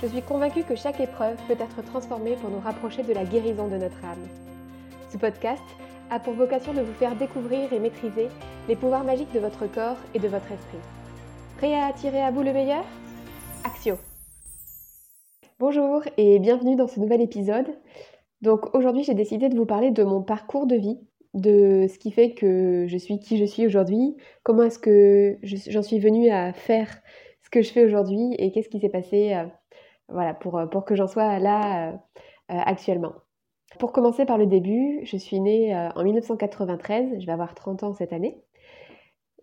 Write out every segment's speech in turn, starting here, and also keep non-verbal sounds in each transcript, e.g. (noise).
Je suis convaincue que chaque épreuve peut être transformée pour nous rapprocher de la guérison de notre âme. Ce podcast a pour vocation de vous faire découvrir et maîtriser les pouvoirs magiques de votre corps et de votre esprit. Prêt à attirer à vous le meilleur? Axio Bonjour et bienvenue dans ce nouvel épisode. Donc aujourd'hui j'ai décidé de vous parler de mon parcours de vie, de ce qui fait que je suis qui je suis aujourd'hui, comment est-ce que j'en suis venue à faire ce que je fais aujourd'hui et qu'est-ce qui s'est passé euh, voilà, pour, pour que j'en sois là euh, euh, actuellement. Pour commencer par le début, je suis née en 1993, je vais avoir 30 ans cette année.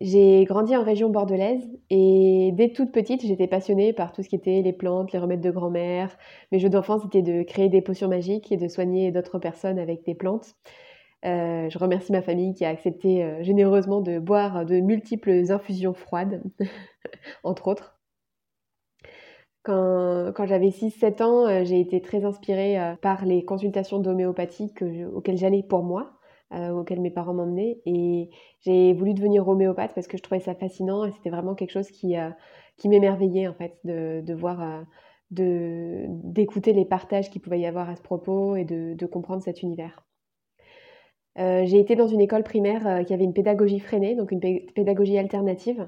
J'ai grandi en région bordelaise et dès toute petite, j'étais passionnée par tout ce qui était les plantes, les remèdes de grand-mère. Mes jeux d'enfance, c'était de créer des potions magiques et de soigner d'autres personnes avec des plantes. Euh, je remercie ma famille qui a accepté euh, généreusement de boire de multiples infusions froides, (laughs) entre autres. Quand, j'avais 6-7 ans, euh, j'ai été très inspirée par les consultations d'homéopathie auxquelles j'allais pour moi. Euh, auquel mes parents m'emmenaient. Et j'ai voulu devenir homéopathe parce que je trouvais ça fascinant et c'était vraiment quelque chose qui, euh, m'émerveillait en fait, de, voir, euh, d'écouter les partages qu'il pouvait y avoir à ce propos et de comprendre cet univers. j'ai été dans une école primaire qui avait une pédagogie freinée, donc une pédagogie alternative.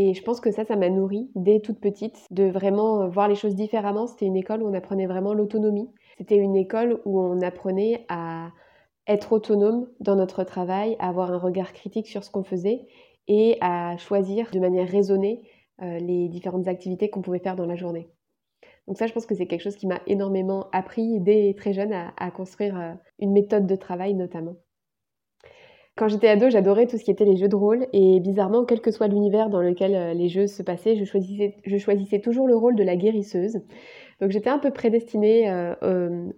Et je pense que ça, ça m'a nourri dès toute petite de vraiment voir les choses différemment. C'était une école où on apprenait vraiment l'autonomie. C'était une école où on apprenait à être autonome dans notre travail, avoir un regard critique sur ce qu'on faisait et à choisir de manière raisonnée euh, les différentes activités qu'on pouvait faire dans la journée. Donc ça, je pense que c'est quelque chose qui m'a énormément appris dès très jeune à, construire euh, une méthode de travail notamment. Quand j'étais ado, j'adorais tout ce qui était les jeux de rôle et bizarrement, quel que soit l'univers dans lequel euh, les jeux se passaient, je choisissais, toujours le rôle de la guérisseuse. Donc j'étais un peu prédestinée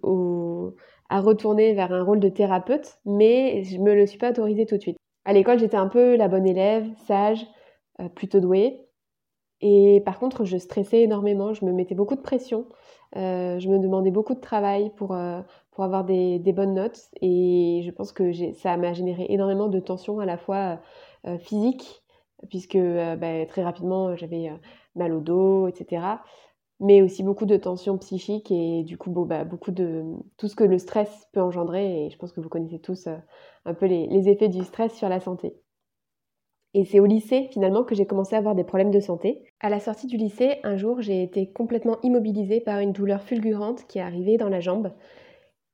au, à retourner vers un rôle de thérapeute, mais je me le suis pas autorisé tout de suite. À l'école, j'étais un peu la bonne élève, sage, euh, plutôt douée. Et par contre, je stressais énormément, je me mettais beaucoup de pression, euh, je me demandais beaucoup de travail pour, euh, pour avoir des, bonnes notes. Et je pense que ça m'a généré énormément de tensions à la fois physiques, puisque bah, très rapidement, j'avais mal au dos, etc mais aussi beaucoup de tensions psychiques et du coup bah, beaucoup de tout ce que le stress peut engendrer et je pense que vous connaissez tous euh, un peu les, effets du stress sur la santé. Et c'est au lycée finalement que j'ai commencé à avoir des problèmes de santé. À la sortie du lycée, un jour j'ai été complètement immobilisée par une douleur fulgurante qui est arrivée dans la jambe.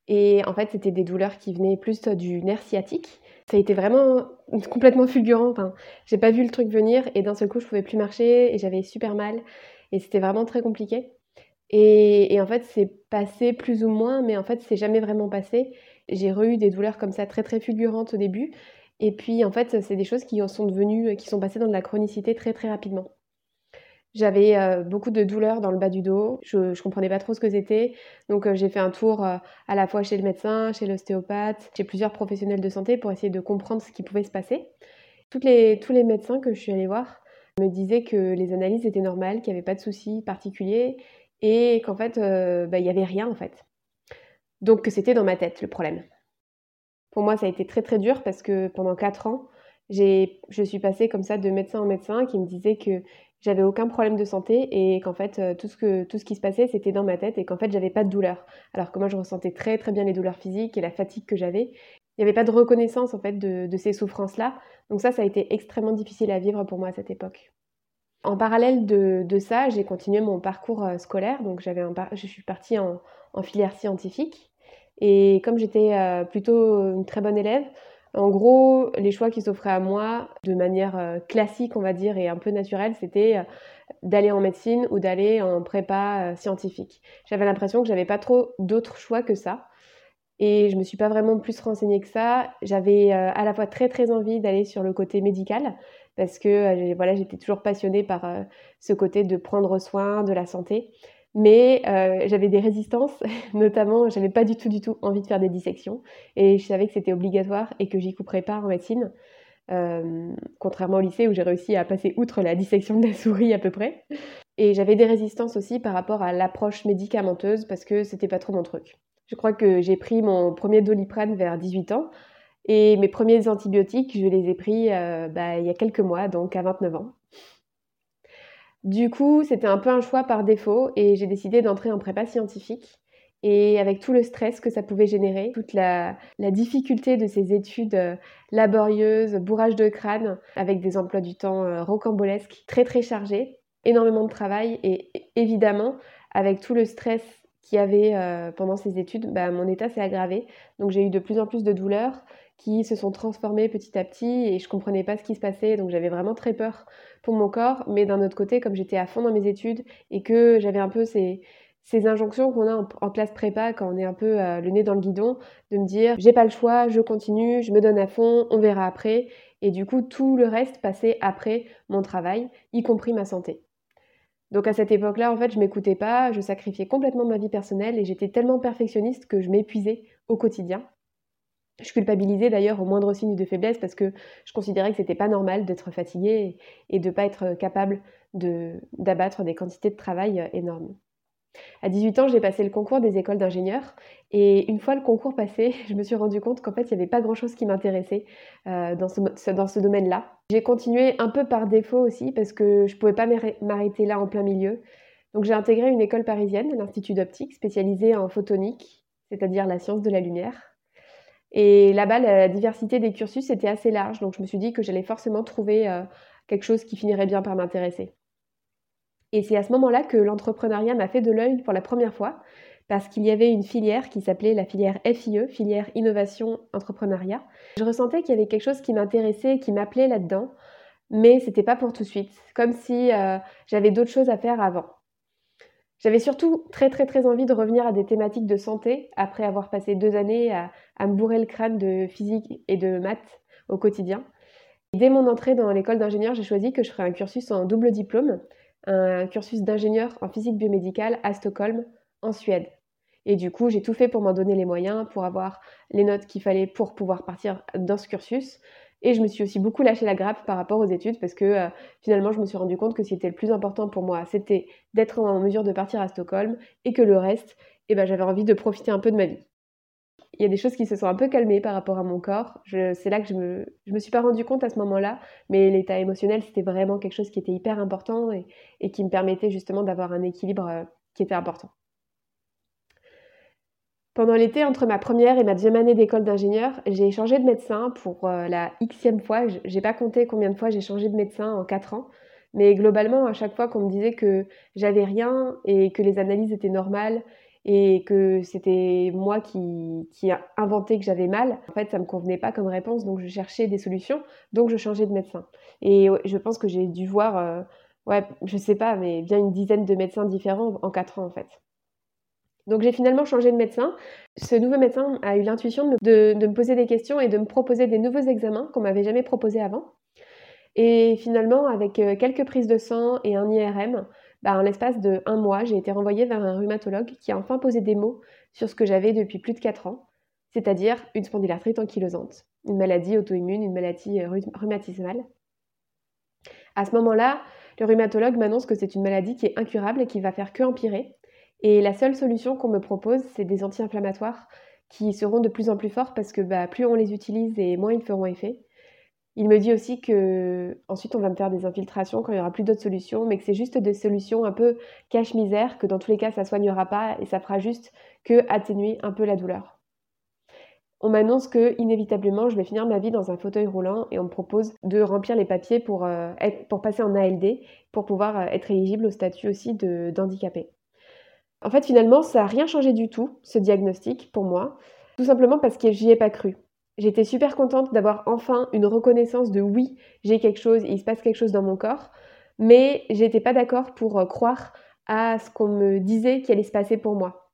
Et en fait c'était des douleurs qui venaient plus du nerf sciatique. Ça a été vraiment complètement fulgurant. Enfin, j'ai pas vu le truc venir et d'un seul coup je pouvais plus marcher et j'avais super mal. Et c'était vraiment très compliqué. Et, en fait, c'est passé plus ou moins, mais en fait, c'est jamais vraiment passé. J'ai eu des douleurs comme ça très très fulgurantes au début. Et puis, en fait, c'est des choses qui sont devenues, qui sont passées dans de la chronicité très très rapidement. J'avais euh, beaucoup de douleurs dans le bas du dos, je, ne comprenais pas trop ce que c'était, donc euh, j'ai fait un tour euh, à la fois chez le médecin, chez l'ostéopathe, chez plusieurs professionnels de santé pour essayer de comprendre ce qui pouvait se passer. Toutes les, tous les médecins que je suis allée voir me disait que les analyses étaient normales, qu'il n'y avait pas de soucis particuliers et qu'en fait, bah, il n'y avait rien en fait. Donc que c'était dans ma tête le problème. Pour moi, ça a été très très dur parce que pendant 4 ans, je suis passée comme ça de médecin en médecin qui me disait que j'avais aucun problème de santé et qu'en fait euh, tout ce, qui se passait c'était dans ma tête et qu'en fait j'avais pas de douleur. Alors que moi je ressentais très très bien les douleurs physiques et la fatigue que j'avais il n'y avait pas de reconnaissance en fait de, ces souffrances-là. Donc ça, ça a été extrêmement difficile à vivre pour moi à cette époque. En parallèle de, ça, j'ai continué mon parcours euh, scolaire. Donc j'avais je suis partie en, filière scientifique. Et comme j'étais euh, plutôt une très bonne élève, en gros, les choix qui s'offraient à moi de manière euh, classique, on va dire, et un peu naturelle, c'était d'aller en médecine ou d'aller en prépa scientifique. J'avais l'impression que j'avais pas trop d'autres choix que ça. Et je me suis pas vraiment plus renseignée que ça. J'avais euh, à la fois très très envie d'aller sur le côté médical parce que euh, voilà, j'étais toujours passionnée par euh, ce côté de prendre soin de la santé. Mais euh, j'avais des résistances, (laughs) notamment, j'avais pas du tout, du tout envie de faire des dissections. Et je savais que c'était obligatoire et que j'y couperais pas en médecine. Euh, contrairement au lycée où j'ai réussi à passer outre la dissection de la souris à peu près. Et j'avais des résistances aussi par rapport à l'approche médicamenteuse parce que c'était pas trop mon truc. Je crois que j'ai pris mon premier doliprane vers 18 ans et mes premiers antibiotiques, je les ai pris euh, bah, il y a quelques mois, donc à 29 ans. Du coup, c'était un peu un choix par défaut et j'ai décidé d'entrer en prépa scientifique. Et avec tout le stress que ça pouvait générer, toute la, difficulté de ces études euh, laborieuses, bourrage de crâne, avec des emplois du temps euh, rocambolesques, très très chargés, énormément de travail et évidemment, avec tout le stress qu'il y avait euh, pendant ces études, bah, mon état s'est aggravé. Donc j'ai eu de plus en plus de douleurs qui se sont transformées petit à petit et je comprenais pas ce qui se passait. Donc j'avais vraiment très peur pour mon corps. Mais d'un autre côté, comme j'étais à fond dans mes études et que j'avais un peu ces, ces injonctions qu'on a en, classe prépa quand on est un peu euh, le nez dans le guidon, de me dire j'ai pas le choix, je continue, je me donne à fond, on verra après. Et du coup, tout le reste passait après mon travail, y compris ma santé. Donc à cette époque-là, en fait, je m'écoutais pas, je sacrifiais complètement ma vie personnelle et j'étais tellement perfectionniste que je m'épuisais au quotidien. Je culpabilisais d'ailleurs au moindre signe de faiblesse parce que je considérais que c'était pas normal d'être fatiguée et de pas être capable d'abattre des quantités de travail euh, énormes. À 18 ans, j'ai passé le concours des écoles d'ingénieurs et une fois le concours passé, (laughs) je me suis rendu compte qu'en fait, il n'y avait pas grand-chose qui m'intéressait euh, dans ce, dans ce domaine-là. J'ai continué un peu par défaut aussi parce que je ne pouvais pas m'arrêter là en plein milieu. Donc j'ai intégré une école parisienne, l'Institut d'optique, spécialisée en photonique, c'est-à-dire la science de la lumière. Et là-bas, la diversité des cursus était assez large, donc je me suis dit que j'allais forcément trouver euh, quelque chose qui finirait bien par m'intéresser. Et c'est à ce moment-là que l'entrepreneuriat m'a fait de l'œil pour la première fois, parce qu'il y avait une filière qui s'appelait la filière FIE, filière innovation entrepreneuriat. Je ressentais qu'il y avait quelque chose qui m'intéressait, qui m'appelait là-dedans, mais c'était pas pour tout de suite, comme si euh, j'avais d'autres choses à faire avant. J'avais surtout très très très envie de revenir à des thématiques de santé après avoir passé deux années à, à me bourrer le crâne de physique et de maths au quotidien. Dès mon entrée dans l'école d'ingénieur, j'ai choisi que je ferais un cursus en double diplôme un cursus d'ingénieur en physique biomédicale à Stockholm, en Suède. Et du coup, j'ai tout fait pour m'en donner les moyens, pour avoir les notes qu'il fallait pour pouvoir partir dans ce cursus. Et je me suis aussi beaucoup lâché la grappe par rapport aux études parce que euh, finalement, je me suis rendu compte que c'était le plus important pour moi, c'était d'être en mesure de partir à Stockholm et que le reste, eh ben, j'avais envie de profiter un peu de ma vie il y a des choses qui se sont un peu calmées par rapport à mon corps. C'est là que je me, je me suis pas rendu compte à ce moment-là, mais l'état émotionnel, c'était vraiment quelque chose qui était hyper important et, qui me permettait justement d'avoir un équilibre euh, qui était important. Pendant l'été, entre ma première et ma deuxième année d'école d'ingénieur, j'ai changé de médecin pour euh, la xème fois. J'ai pas compté combien de fois j'ai changé de médecin en quatre ans, mais globalement, à chaque fois qu'on me disait que j'avais rien et que les analyses étaient normales et que c'était moi qui, qui que j'avais mal, en fait, ça me convenait pas comme réponse, donc je cherchais des solutions, donc je changeais de médecin. Et je pense que j'ai dû voir, euh, ouais, je sais pas, mais bien une dizaine de médecins différents en quatre ans, en fait. Donc j'ai finalement changé de médecin. Ce nouveau médecin a eu l'intuition de, me poser des questions et de me proposer des nouveaux examens qu'on m'avait jamais proposés avant. Et finalement, avec euh, quelques prises de sang et un IRM, bah, en l'espace de un mois, j'ai été renvoyée vers un rhumatologue qui a enfin posé des mots sur ce que j'avais depuis plus de 4 ans, c'est-à-dire une spondylarthrite ankylosante, une maladie auto-immune, une maladie euh, rhumatismale. À ce moment-là, le rhumatologue m'annonce que c'est une maladie qui est incurable et qui va faire que empirer. Et la seule solution qu'on me propose, c'est des anti-inflammatoires qui seront de plus en plus forts parce que bah, plus on les utilise et moins ils feront effet. Il me dit aussi que ensuite on va me faire des infiltrations quand il n'y aura plus d'autres solutions, mais que c'est juste des solutions un peu cache-misère, que dans tous les cas ça soignera pas et ça fera juste que atténuer un peu la douleur. On m'annonce que inévitablement je vais finir ma vie dans un fauteuil roulant et on me propose de remplir les papiers pour, euh, pour passer en ALD, pour pouvoir euh, être éligible au statut aussi d'handicapé. En fait finalement ça n'a rien changé du tout, ce diagnostic pour moi, tout simplement parce que j'y ai pas cru. J'étais super contente d'avoir enfin une reconnaissance de oui, j'ai quelque chose, il se passe quelque chose dans mon corps, mais j'étais pas d'accord pour euh, croire à ce qu'on me disait qui allait se passer pour moi.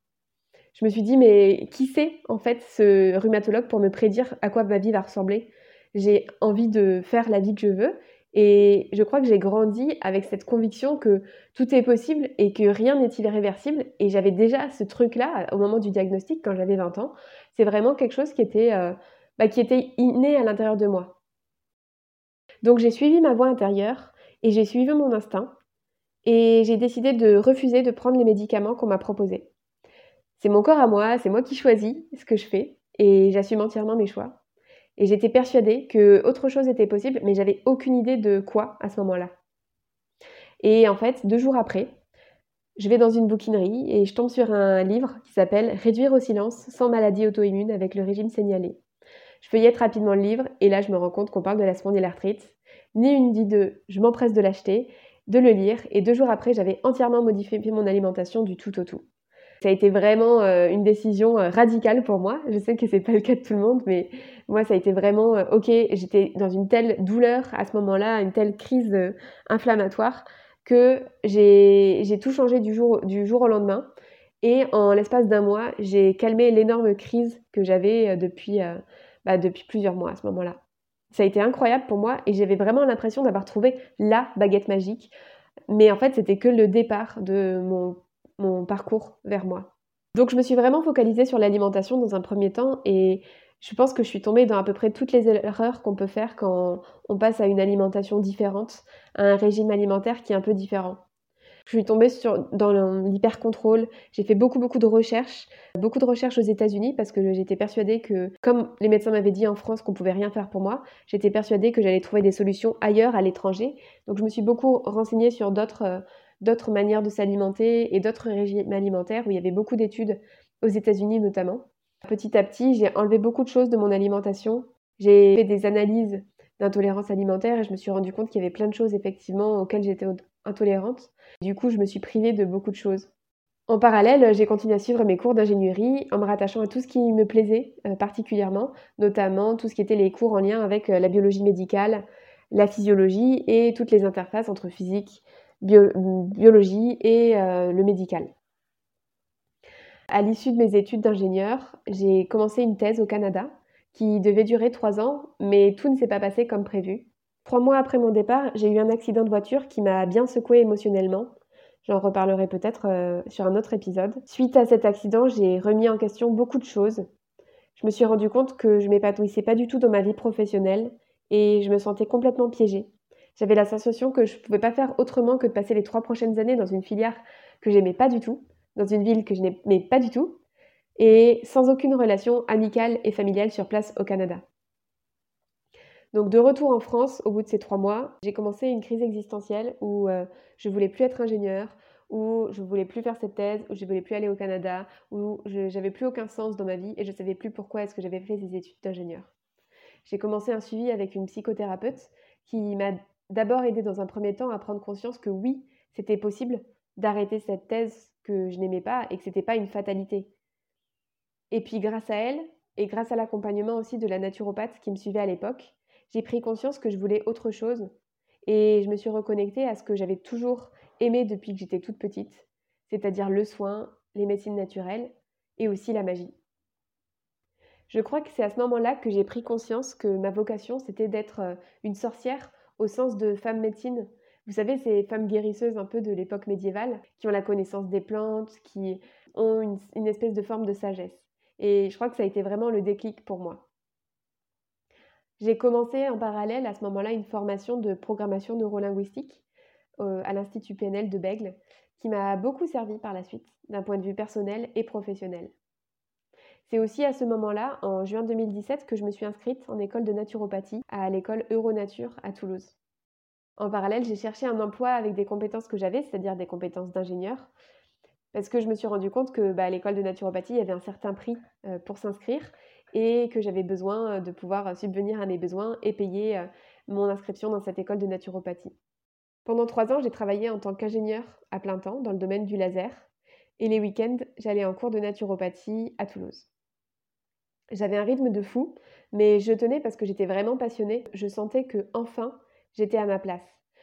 Je me suis dit, mais qui c'est en fait ce rhumatologue pour me prédire à quoi ma vie va ressembler? J'ai envie de faire la vie que je veux Et je crois que j'ai grandi avec cette conviction que tout est possible et que rien n'est irréversible. Et j'avais déjà ce truc-là au moment du diagnostic, quand j'avais 20 ans. C'est vraiment quelque chose qui était, euh, bah, qui était inné à l'intérieur de moi. Donc j'ai suivi ma voix intérieure et j'ai suivi mon instinct. Et j'ai décidé de refuser de prendre les médicaments qu'on m'a proposés. C'est mon corps à moi, c'est moi qui choisis ce que je fais et j'assume entièrement mes choix. Et j'étais persuadée que autre chose était possible, mais j'avais aucune idée de quoi à ce moment-là. Et en fait, deux jours après, je vais dans une bouquinerie et je tombe sur un livre qui s'appelle Réduire au silence sans maladie auto-immune avec le régime signalé. Je feuillette rapidement le livre et là je me rends compte qu'on parle de la spondylarthrite. Ni une ni deux, je m'empresse de l'acheter, de le lire et deux jours après j'avais entièrement modifié mon alimentation du tout au tout. Ça a été vraiment euh, une décision euh, radicale pour moi. Je sais que c'est pas le cas de tout le monde, mais moi, ça a été vraiment euh, OK. J'étais dans une telle douleur à ce moment-là, une telle crise inflammatoire, que j'ai tout changé du jour, au lendemain. Et en l'espace d'un mois, j'ai calmé l'énorme crise que j'avais bah, depuis plusieurs mois à ce moment-là. Ça a été incroyable pour moi et j'avais vraiment l'impression d'avoir trouvé la baguette magique. Mais en fait, c'était que le départ de mon mon parcours vers moi. Donc je me suis vraiment focalisée sur l'alimentation dans un premier temps et je pense que je suis tombée dans à peu près toutes les erreurs qu'on peut faire quand on passe à une alimentation différente, à un régime alimentaire qui est un peu différent. Je suis tombée sur, dans l'hyper-contrôle. J'ai fait beaucoup, beaucoup de recherches, beaucoup de recherches aux États-Unis parce que j'étais persuadée que, comme les médecins m'avaient dit en France qu'on pouvait rien faire pour moi, j'étais persuadée que j'allais trouver des solutions ailleurs, à l'étranger. Donc je me suis beaucoup renseignée sur d'autres euh, d'autres manières de s'alimenter et d'autres régimes alimentaires où il y avait beaucoup d'études aux États-Unis notamment. Petit à petit, j'ai enlevé beaucoup de choses de mon alimentation. J'ai fait des analyses d'intolérance alimentaire et je me suis rendu compte qu'il y avait plein de choses effectivement auxquelles j'étais intolérante. Du coup, je me suis privée de beaucoup de choses. En parallèle, j'ai continué à suivre mes cours d'ingénierie en me rattachant à tout ce qui me plaisait euh, particulièrement, notamment tout ce qui était les cours en lien avec euh, la biologie médicale, la physiologie et toutes les interfaces entre physique, biologie et euh, le médical. À l'issue de mes études d'ingénieur, j'ai commencé une thèse au Canada qui devait durer trois ans, mais tout ne s'est pas passé comme prévu. Trois mois après mon départ, j'ai eu un accident de voiture qui m'a bien secoué émotionnellement. J'en reparlerai peut-être euh, sur un autre épisode. Suite à cet accident, j'ai remis en question beaucoup de choses. Je me suis rendu compte que je m'épanouissais pas du tout dans ma vie professionnelle et je me sentais complètement piégée. J'avais la sensation que je ne pouvais pas faire autrement que de passer les trois prochaines années dans une filière que j'aimais pas du tout, dans une ville que je n'aimais pas du tout, et sans aucune relation amicale et familiale sur place au Canada. Donc de retour en France, au bout de ces trois mois, j'ai commencé une crise existentielle où je euh, je voulais plus être ingénieur, où je voulais plus faire cette thèse, où je voulais plus aller au Canada, où je n'avais plus aucun sens dans ma vie et je savais plus pourquoi est-ce que j'avais fait ces études d'ingénieur. J'ai commencé un suivi avec une psychothérapeute qui m'a d'abord aider dans un premier temps à prendre conscience que oui, c'était possible d'arrêter cette thèse que je n'aimais pas et que ce n'était pas une fatalité. Et puis grâce à elle, et grâce à l'accompagnement aussi de la naturopathe qui me suivait à l'époque, j'ai pris conscience que je voulais autre chose et je me suis reconnectée à ce que j'avais toujours aimé depuis que j'étais toute petite, c'est-à-dire le soin, les médecines naturelles et aussi la magie. Je crois que c'est à ce moment-là que j'ai pris conscience que ma vocation, c'était d'être euh, une sorcière au sens de femme médecine. Vous savez, ces femmes guérisseuses un peu de l'époque médiévale, qui ont la connaissance des plantes, qui ont une, espèce de forme de sagesse. Et je crois que ça a été vraiment le déclic pour moi. J'ai commencé en parallèle à ce moment-là une formation de programmation neurolinguistique euh, à l'Institut PNL de Bègle, qui m'a beaucoup servi par la suite, d'un point de vue personnel et professionnel. C'est aussi à ce moment-là, en juin 2017, que je me suis inscrite en école de naturopathie à l'école Euronature à Toulouse. En parallèle, j'ai cherché un emploi avec des compétences que j'avais, c'est-à-dire des compétences d'ingénieur, parce que je me suis rendu compte que bah, à l'école de naturopathie, il y avait un certain prix euh, pour s'inscrire et que j'avais besoin euh, de pouvoir subvenir à mes besoins et payer euh, mon inscription dans cette école de naturopathie. Pendant trois ans, j'ai travaillé en tant qu'ingénieur à plein temps dans le domaine du laser et les week-ends, j'allais en cours de naturopathie à Toulouse. J'avais un rythme de fou, mais je tenais parce que j'étais vraiment passionnée. Je sentais que enfin j'étais à ma place.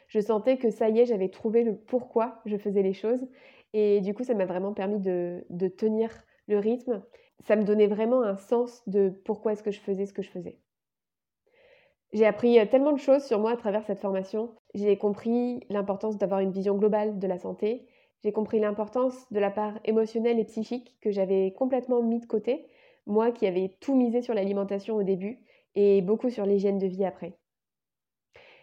Je sentais que ça y est, j'avais trouvé le pourquoi je faisais les choses. Et du coup, ça m'a vraiment permis de, tenir le rythme. Ça me donnait vraiment un sens de pourquoi est-ce que je faisais ce que je faisais. J'ai appris tellement de choses sur moi à travers cette formation. J'ai compris l'importance d'avoir une vision globale de la santé. J'ai compris l'importance de la part émotionnelle et psychique que j'avais complètement mis de côté, moi qui avais tout misé sur l'alimentation au début et beaucoup sur l'hygiène de vie après.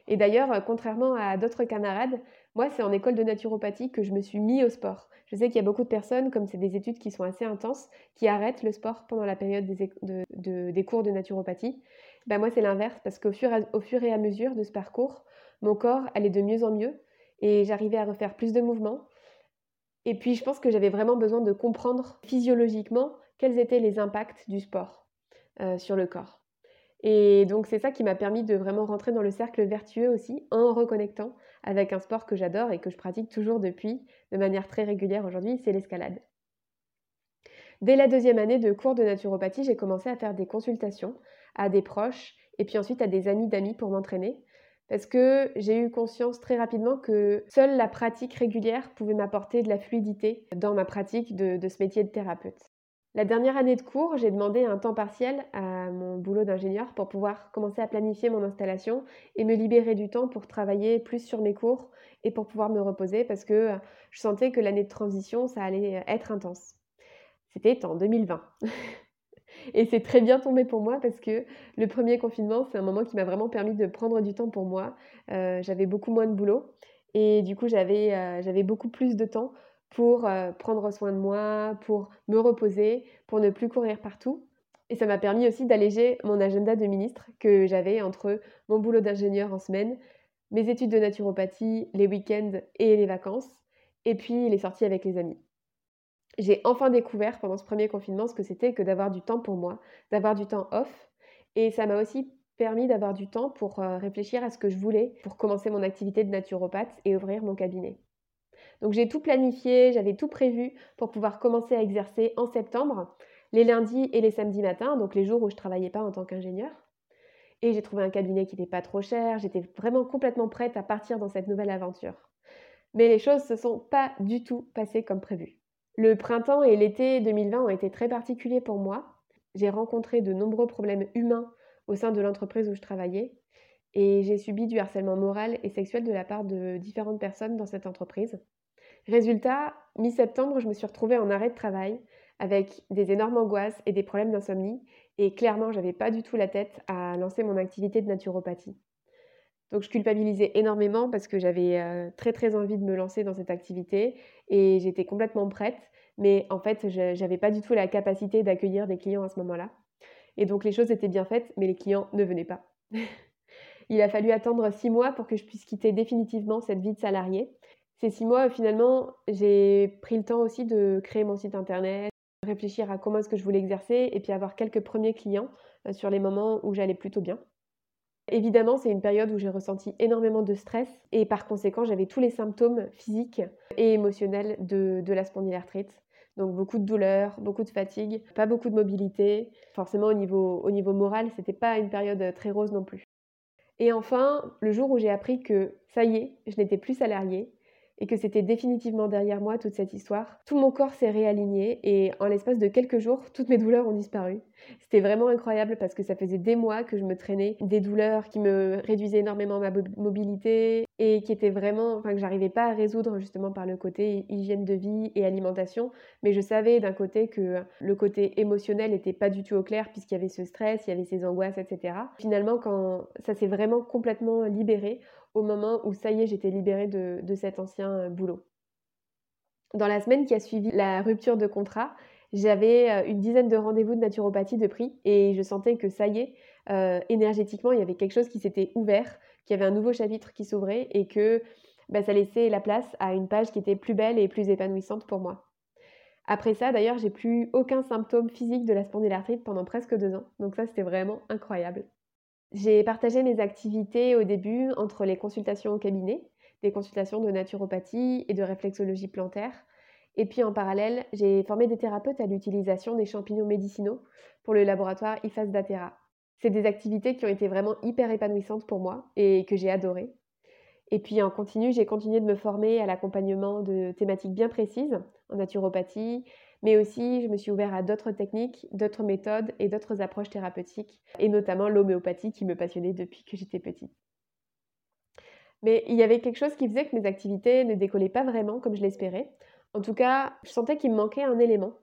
Et d'ailleurs, contrairement à d'autres camarades, moi, c'est en école de naturopathie que je me suis mis au sport. Je sais qu'il y a beaucoup de personnes, comme c'est des études qui sont assez intenses, qui arrêtent le sport pendant la période des, cours de naturopathie. Ben moi, c'est l'inverse, parce qu'au fur, fur, et à mesure de ce parcours, mon corps allait de mieux en mieux et j'arrivais à refaire plus de mouvements. Et puis, je pense que j'avais vraiment besoin de comprendre physiologiquement quels étaient les impacts du sport euh, sur le corps. Et donc c'est ça qui m'a permis de vraiment rentrer dans le cercle vertueux aussi en reconnectant avec un sport que j'adore et que je pratique toujours depuis de manière très régulière aujourd'hui, c'est l'escalade. Dès la deuxième année de cours de naturopathie, j'ai commencé à faire des consultations à des proches et puis ensuite à des amis d'amis pour m'entraîner parce que j'ai eu conscience très rapidement que seule la pratique régulière pouvait m'apporter de la fluidité dans ma pratique de, de ce métier de thérapeute. La dernière année de cours, j'ai demandé un temps partiel à mon boulot d'ingénieur pour pouvoir commencer à planifier mon installation et me libérer du temps pour travailler plus sur mes cours et pour pouvoir me reposer parce que je sentais que l'année de transition, ça allait être intense. C'était en 2020. (laughs) et c'est très bien tombé pour moi parce que le premier confinement, c'est un moment qui m'a vraiment permis de prendre du temps pour moi. Euh, j'avais beaucoup moins de boulot et du coup, j'avais euh, beaucoup plus de temps pour euh, prendre soin de moi, pour me reposer, pour ne plus courir partout. Et ça m'a permis aussi d'alléger mon agenda de ministre que j'avais entre mon boulot d'ingénieur en semaine, mes études de naturopathie, les week-ends et les vacances, et puis les sorties avec les amis. J'ai enfin découvert pendant ce premier confinement ce que c'était que d'avoir du temps pour moi, d'avoir du temps off, et ça m'a aussi permis d'avoir du temps pour euh, réfléchir à ce que je voulais pour commencer mon activité de naturopathe et ouvrir mon cabinet. Donc j'ai tout planifié, j'avais tout prévu pour pouvoir commencer à exercer en septembre, les lundis et les samedis matins, donc les jours où je ne travaillais pas en tant qu'ingénieur. Et j'ai trouvé un cabinet qui n'était pas trop cher, j'étais vraiment complètement prête à partir dans cette nouvelle aventure. Mais les choses ne se sont pas du tout passées comme prévu. Le printemps et l'été 2020 ont été très particuliers pour moi. J'ai rencontré de nombreux problèmes humains au sein de l'entreprise où je travaillais et j'ai subi du harcèlement moral et sexuel de la part de différentes personnes dans cette entreprise. Résultat, mi-septembre, je me suis retrouvée en arrêt de travail avec des énormes angoisses et des problèmes d'insomnie. Et clairement, j'avais pas du tout la tête à lancer mon activité de naturopathie. Donc je culpabilisais énormément parce que j'avais euh, très très envie de me lancer dans cette activité et j'étais complètement prête. Mais en fait, je n'avais pas du tout la capacité d'accueillir des clients à ce moment-là. Et donc les choses étaient bien faites, mais les clients ne venaient pas. (laughs) Il a fallu attendre six mois pour que je puisse quitter définitivement cette vie de salarié ces six mois, finalement, j'ai pris le temps aussi de créer mon site internet, réfléchir à comment est-ce que je voulais exercer et puis avoir quelques premiers clients euh, sur les moments où j'allais plutôt bien. Évidemment, c'est une période où j'ai ressenti énormément de stress et par conséquent, j'avais tous les symptômes physiques et émotionnels de, la spondylarthrite. Donc beaucoup de douleurs, beaucoup de fatigue, pas beaucoup de mobilité. Forcément, au niveau, au niveau moral, c'était pas une période très rose non plus. Et enfin, le jour où j'ai appris que ça y est, je n'étais plus salariée, et que c'était définitivement derrière moi toute cette histoire, tout mon corps s'est réaligné et en l'espace de quelques jours, toutes mes douleurs ont disparu. C'était vraiment incroyable parce que ça faisait des mois que je me traînais des douleurs qui me réduisaient énormément ma mobilité et qui étaient vraiment, enfin que j'arrivais pas à résoudre justement par le côté hygiène de vie et alimentation, mais je savais d'un côté que le côté émotionnel n'était pas du tout au clair puisqu'il y avait ce stress, il y avait ces angoisses, etc. Finalement, quand ça s'est vraiment complètement libéré, au moment où ça y est, j'étais libérée de, cet ancien euh, boulot. Dans la semaine qui a suivi la rupture de contrat, j'avais euh, une dizaine de rendez-vous de naturopathie de prix et je sentais que ça y est, euh, énergétiquement, il y avait quelque chose qui s'était ouvert, qu'il y avait un nouveau chapitre qui s'ouvrait et que bah, ça laissait la place à une page qui était plus belle et plus épanouissante pour moi. Après ça, d'ailleurs, j'ai plus aucun symptôme physique de la spondylarthrite pendant presque deux ans. Donc ça, c'était vraiment incroyable. J'ai partagé mes activités au début entre les consultations au cabinet, des consultations de naturopathie et de réflexologie plantaire. Et puis en parallèle, j'ai formé des thérapeutes à l'utilisation des champignons médicinaux pour le laboratoire IFAS d'Atera. C'est des activités qui ont été vraiment hyper épanouissantes pour moi et que j'ai adorées. Et puis en continu, j'ai continué de me former à l'accompagnement de thématiques bien précises en naturopathie, mais aussi je me suis ouvert à d'autres techniques, d'autres méthodes et d'autres approches thérapeutiques, et notamment l'homéopathie qui me passionnait depuis que j'étais petite. Mais il y avait quelque chose qui faisait que mes activités ne décollaient pas vraiment comme je l'espérais. En tout cas, je sentais qu'il me manquait un élément.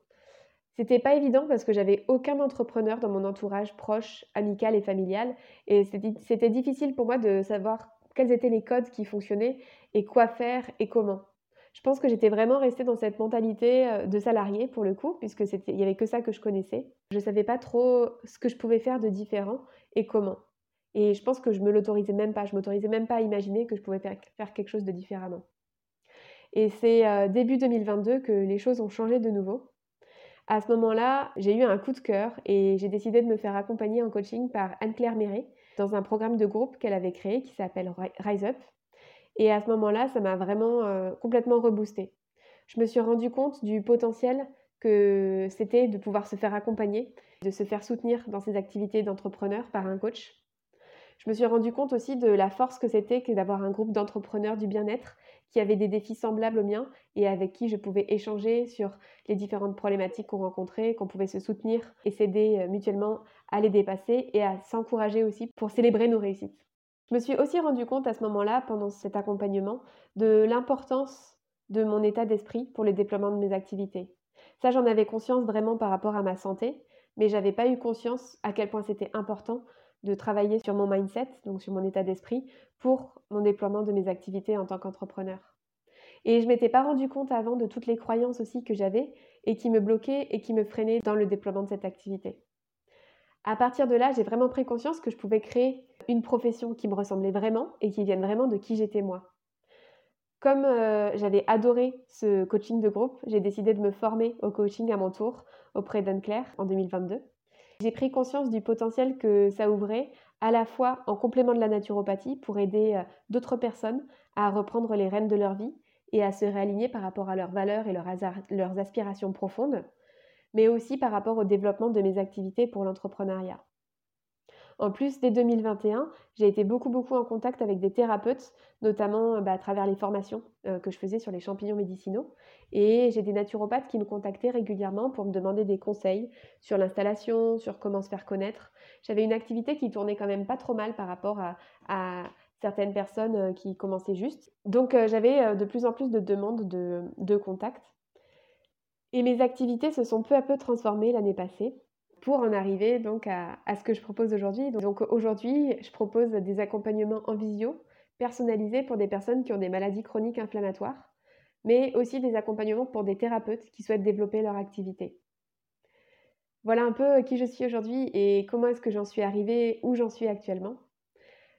C'était pas évident parce que j'avais aucun entrepreneur dans mon entourage proche, amical et familial, et c'était difficile pour moi de savoir quels étaient les codes qui fonctionnaient et quoi faire et comment. Je pense que j'étais vraiment restée dans cette mentalité euh, de salarié pour le coup, puisque il y avait que ça que je connaissais. Je savais pas trop ce que je pouvais faire de différent et comment. Et je pense que je me l'autorisais même pas. Je m'autorisais même pas à imaginer que je pouvais faire, quelque chose de différemment. Et c'est euh, début 2022 que les choses ont changé de nouveau. À ce moment-là, j'ai eu un coup de cœur et j'ai décidé de me faire accompagner en coaching par Anne-Claire Méret dans un programme de groupe qu'elle avait créé qui s'appelle Rise Up. Et à ce moment-là, ça m'a vraiment euh, complètement reboosté. Je me suis rendu compte du potentiel que c'était de pouvoir se faire accompagner, de se faire soutenir dans ses activités d'entrepreneur par un coach. Je me suis rendu compte aussi de la force que c'était que d'avoir un groupe d'entrepreneurs du bien-être qui avaient des défis semblables aux miens et avec qui je pouvais échanger sur les différentes problématiques qu'on rencontrait, qu'on pouvait se soutenir et s'aider euh, mutuellement à les dépasser et à s'encourager aussi pour célébrer nos réussites. Je me suis aussi rendu compte à ce moment-là, pendant cet accompagnement, de l'importance de mon état d'esprit pour le déploiement de mes activités. Ça, j'en avais conscience vraiment par rapport à ma santé, mais j'avais pas eu conscience à quel point c'était important de travailler sur mon mindset, donc sur mon état d'esprit, pour mon déploiement de mes activités en tant qu'entrepreneur. Et je m'étais pas rendu compte avant de toutes les croyances aussi que j'avais et qui me bloquaient et qui me freinaient dans le déploiement de cette activité. À partir de là, j'ai vraiment pris conscience que je pouvais créer une profession qui me ressemblait vraiment et qui vienne vraiment de qui j'étais moi. Comme euh, j'avais adoré ce coaching de groupe, j'ai décidé de me former au coaching à mon tour auprès d'Anne-Claire en 2022. J'ai pris conscience du potentiel que ça ouvrait à la fois en complément de la naturopathie pour aider euh, d'autres personnes à reprendre les rênes de leur vie et à se réaligner par rapport à leurs valeurs et leurs aspirations profondes, mais aussi par rapport au développement de mes activités pour l'entrepreneuriat. En plus, dès 2021, j'ai été beaucoup, beaucoup en contact avec des thérapeutes, notamment bah, à travers les formations euh, que je faisais sur les champignons médicinaux. Et j'ai des naturopathes qui me contactaient régulièrement pour me demander des conseils sur l'installation, sur comment se faire connaître. J'avais une activité qui tournait quand même pas trop mal par rapport à, certaines personnes euh, qui commençaient juste. Donc euh, j'avais de plus en plus de demandes de, de contact. Et mes activités se sont peu à peu transformées l'année passée pour en arriver donc à, ce que je propose aujourd'hui. Donc aujourd'hui, je propose des accompagnements en visio personnalisés pour des personnes qui ont des maladies chroniques inflammatoires, mais aussi des accompagnements pour des thérapeutes qui souhaitent développer leur activité. Voilà un peu qui je suis aujourd'hui et comment est-ce que j'en suis arrivée, où j'en suis actuellement.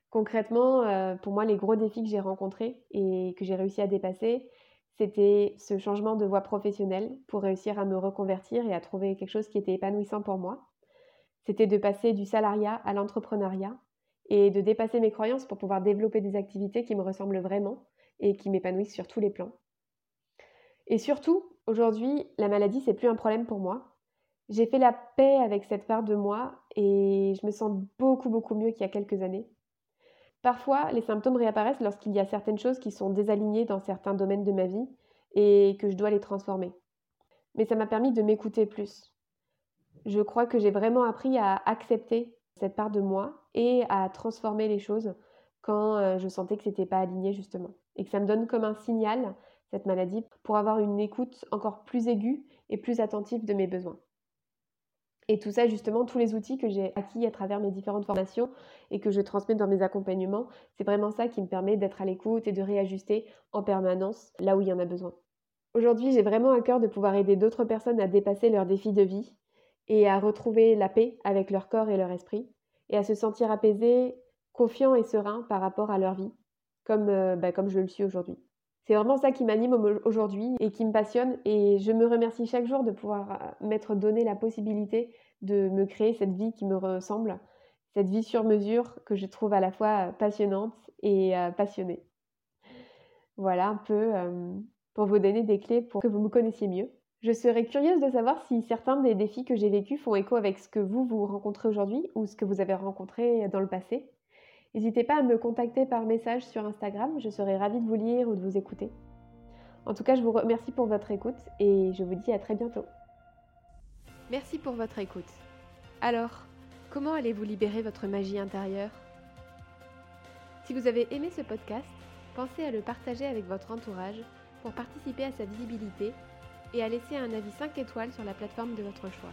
Concrètement, euh, pour moi, les gros défis que j'ai rencontrés et que j'ai réussi à dépasser, c'était ce changement de voie professionnelle pour réussir à me reconvertir et à trouver quelque chose qui était épanouissant pour moi. C'était de passer du salariat à l'entrepreneuriat et de dépasser mes croyances pour pouvoir développer des activités qui me ressemblent vraiment et qui m'épanouissent sur tous les plans. Et surtout, aujourd'hui, la maladie, c'est plus un problème pour moi. J'ai fait la paix avec cette part de moi et je me sens beaucoup, beaucoup mieux qu'il y a quelques années. Parfois, les symptômes réapparaissent lorsqu'il y a certaines choses qui sont désalignées dans certains domaines de ma vie et que je dois les transformer. Mais ça m'a permis de m'écouter plus. Je crois que j'ai vraiment appris à accepter cette part de moi et à transformer les choses quand euh, je sentais que c'était pas aligné justement. Et que ça me donne comme un signal, cette maladie, pour avoir une écoute encore plus aiguë et plus attentive de mes besoins. Et tout ça, justement, tous les outils que j'ai acquis à travers mes différentes formations et que je transmets dans mes accompagnements, c'est vraiment ça qui me permet d'être à l'écoute et de réajuster en permanence là où il y en a besoin. Aujourd'hui, j'ai vraiment à cœur de pouvoir aider d'autres personnes à dépasser leurs défis de vie et à retrouver la paix avec leur corps et leur esprit et à se sentir apaisés, confiants et sereins par rapport à leur vie, comme, euh, bah, comme je le suis aujourd'hui. C'est vraiment ça qui m'anime aujourd'hui et qui me passionne. Et je me remercie chaque jour de pouvoir euh, m'être donné la possibilité de me créer cette vie qui me ressemble, cette vie sur mesure que je trouve à la fois passionnante et euh, passionnée. Voilà un peu euh, pour vous donner des clés pour que vous me connaissiez mieux. Je serais curieuse de savoir si certains des défis que j'ai vécus font écho avec ce que vous vous rencontrez aujourd'hui ou ce que vous avez rencontré dans le passé. N'hésitez pas à me contacter par message sur Instagram, je serai ravie de vous lire ou de vous écouter. En tout cas, je vous remercie pour votre écoute et je vous dis à très bientôt. Merci pour votre écoute. Alors, comment allez-vous libérer votre magie intérieure? Si vous avez aimé ce podcast, pensez à le partager avec votre entourage pour participer à sa visibilité et à laisser un avis 5 étoiles sur la plateforme de votre choix.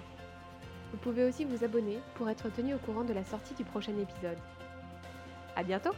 Vous pouvez aussi vous abonner pour être tenu au courant de la sortie du prochain épisode. À bientôt!